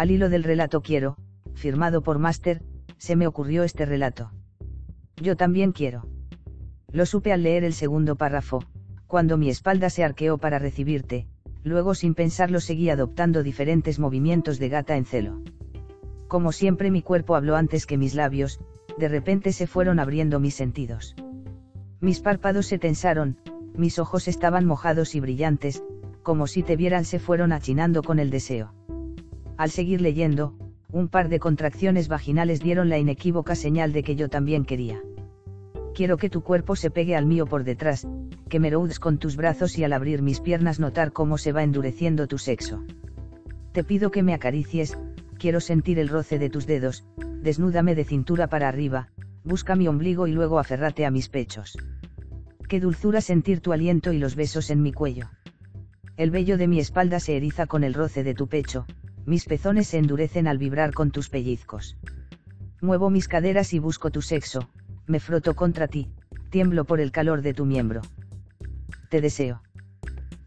Al hilo del relato quiero, firmado por Master, se me ocurrió este relato. Yo también quiero. Lo supe al leer el segundo párrafo, cuando mi espalda se arqueó para recibirte, luego sin pensarlo seguí adoptando diferentes movimientos de gata en celo. Como siempre mi cuerpo habló antes que mis labios, de repente se fueron abriendo mis sentidos. Mis párpados se tensaron, mis ojos estaban mojados y brillantes, como si te vieran se fueron achinando con el deseo. Al seguir leyendo, un par de contracciones vaginales dieron la inequívoca señal de que yo también quería. Quiero que tu cuerpo se pegue al mío por detrás, que me rodes con tus brazos y al abrir mis piernas notar cómo se va endureciendo tu sexo. Te pido que me acaricies, quiero sentir el roce de tus dedos, desnúdame de cintura para arriba, busca mi ombligo y luego aférrate a mis pechos. Qué dulzura sentir tu aliento y los besos en mi cuello. El vello de mi espalda se eriza con el roce de tu pecho, mis pezones se endurecen al vibrar con tus pellizcos. Muevo mis caderas y busco tu sexo, me froto contra ti, tiemblo por el calor de tu miembro. Te deseo.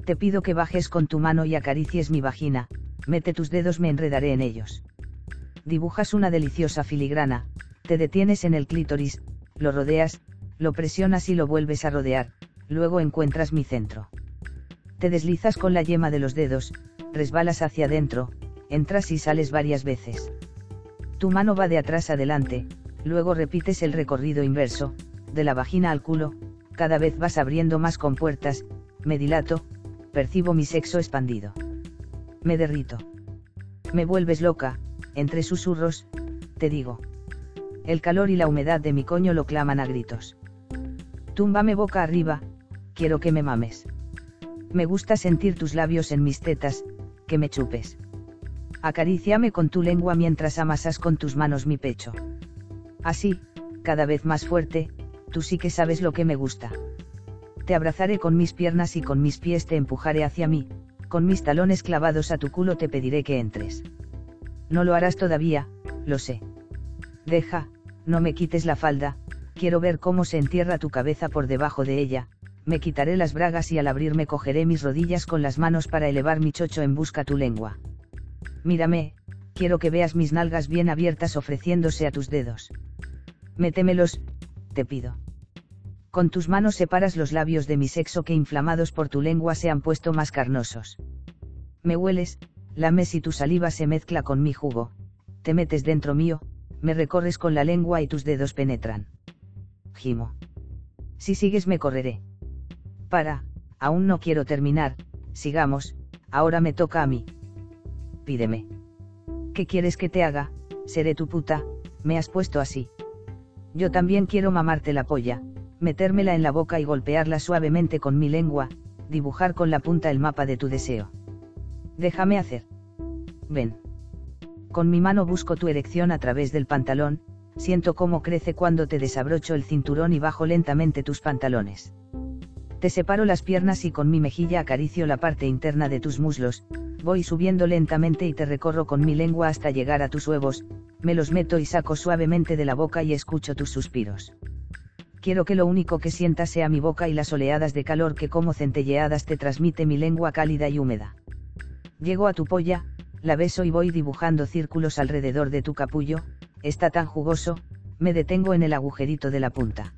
Te pido que bajes con tu mano y acaricies mi vagina, mete tus dedos, me enredaré en ellos. Dibujas una deliciosa filigrana, te detienes en el clítoris, lo rodeas, lo presionas y lo vuelves a rodear, luego encuentras mi centro. Te deslizas con la yema de los dedos, resbalas hacia adentro, entras y sales varias veces. Tu mano va de atrás adelante, luego repites el recorrido inverso, de la vagina al culo, cada vez vas abriendo más compuertas, me dilato, percibo mi sexo expandido. Me derrito. Me vuelves loca, entre susurros, te digo. El calor y la humedad de mi coño lo claman a gritos. Túmbame boca arriba, quiero que me mames. Me gusta sentir tus labios en mis tetas, que me chupes. Acaríciame con tu lengua mientras amasas con tus manos mi pecho. Así, cada vez más fuerte, tú sí que sabes lo que me gusta. Te abrazaré con mis piernas y con mis pies te empujaré hacia mí, con mis talones clavados a tu culo te pediré que entres. No lo harás todavía, lo sé. Deja, no me quites la falda, quiero ver cómo se entierra tu cabeza por debajo de ella, me quitaré las bragas y al abrirme cogeré mis rodillas con las manos para elevar mi chocho en busca tu lengua. Mírame, quiero que veas mis nalgas bien abiertas ofreciéndose a tus dedos. Métemelos, te pido. Con tus manos separas los labios de mi sexo que inflamados por tu lengua se han puesto más carnosos. Me hueles, lames y tu saliva se mezcla con mi jugo, te metes dentro mío, me recorres con la lengua y tus dedos penetran. Gimo. Si sigues me correré. Para, aún no quiero terminar, sigamos, ahora me toca a mí pídeme. ¿Qué quieres que te haga? Seré tu puta, me has puesto así. Yo también quiero mamarte la polla, metérmela en la boca y golpearla suavemente con mi lengua, dibujar con la punta el mapa de tu deseo. Déjame hacer. Ven. Con mi mano busco tu erección a través del pantalón, siento cómo crece cuando te desabrocho el cinturón y bajo lentamente tus pantalones. Te separo las piernas y con mi mejilla acaricio la parte interna de tus muslos, voy subiendo lentamente y te recorro con mi lengua hasta llegar a tus huevos, me los meto y saco suavemente de la boca y escucho tus suspiros. Quiero que lo único que sientas sea mi boca y las oleadas de calor que como centelleadas te transmite mi lengua cálida y húmeda. Llego a tu polla, la beso y voy dibujando círculos alrededor de tu capullo, está tan jugoso, me detengo en el agujerito de la punta.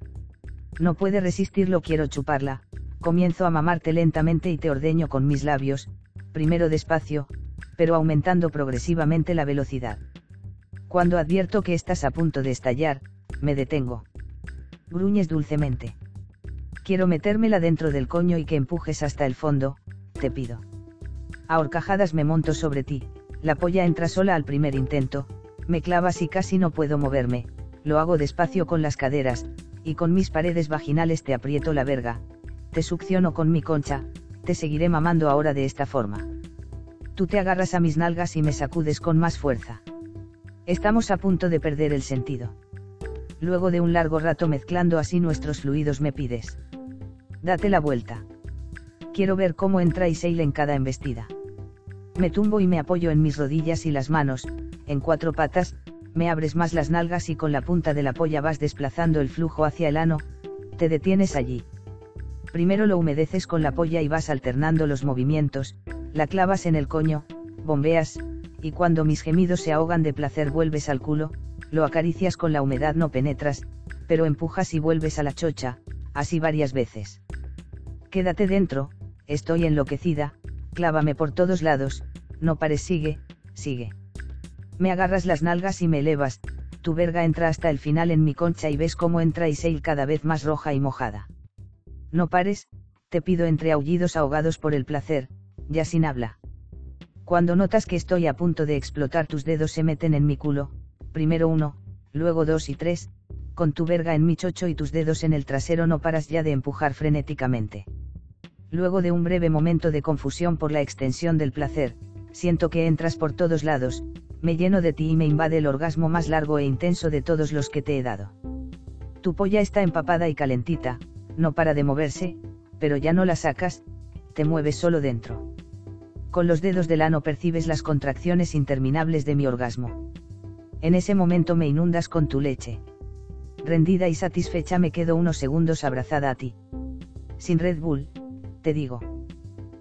No puede resistirlo, quiero chuparla, comienzo a mamarte lentamente y te ordeño con mis labios, primero despacio, pero aumentando progresivamente la velocidad. Cuando advierto que estás a punto de estallar, me detengo. Gruñes dulcemente. Quiero metérmela dentro del coño y que empujes hasta el fondo, te pido. A horcajadas me monto sobre ti, la polla entra sola al primer intento, me clavas y casi no puedo moverme, lo hago despacio con las caderas, y con mis paredes vaginales te aprieto la verga, te succiono con mi concha, te seguiré mamando ahora de esta forma. Tú te agarras a mis nalgas y me sacudes con más fuerza. Estamos a punto de perder el sentido. Luego de un largo rato mezclando así nuestros fluidos me pides. Date la vuelta. Quiero ver cómo entra Isail en cada embestida. Me tumbo y me apoyo en mis rodillas y las manos, en cuatro patas, me abres más las nalgas y con la punta de la polla vas desplazando el flujo hacia el ano, te detienes allí. Primero lo humedeces con la polla y vas alternando los movimientos, la clavas en el coño, bombeas, y cuando mis gemidos se ahogan de placer vuelves al culo, lo acaricias con la humedad no penetras, pero empujas y vuelves a la chocha, así varias veces. Quédate dentro, estoy enloquecida, clávame por todos lados, no pares sigue, sigue. Me agarras las nalgas y me elevas, tu verga entra hasta el final en mi concha y ves cómo entra Isail cada vez más roja y mojada. No pares, te pido entre aullidos ahogados por el placer, ya sin habla. Cuando notas que estoy a punto de explotar tus dedos se meten en mi culo, primero uno, luego dos y tres, con tu verga en mi chocho y tus dedos en el trasero no paras ya de empujar frenéticamente. Luego de un breve momento de confusión por la extensión del placer, siento que entras por todos lados, me lleno de ti y me invade el orgasmo más largo e intenso de todos los que te he dado. Tu polla está empapada y calentita, no para de moverse, pero ya no la sacas, te mueves solo dentro. Con los dedos del ano percibes las contracciones interminables de mi orgasmo. En ese momento me inundas con tu leche. Rendida y satisfecha me quedo unos segundos abrazada a ti. Sin Red Bull, te digo.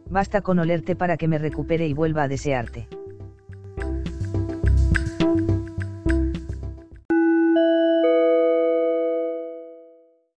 Basta con olerte para que me recupere y vuelva a desearte.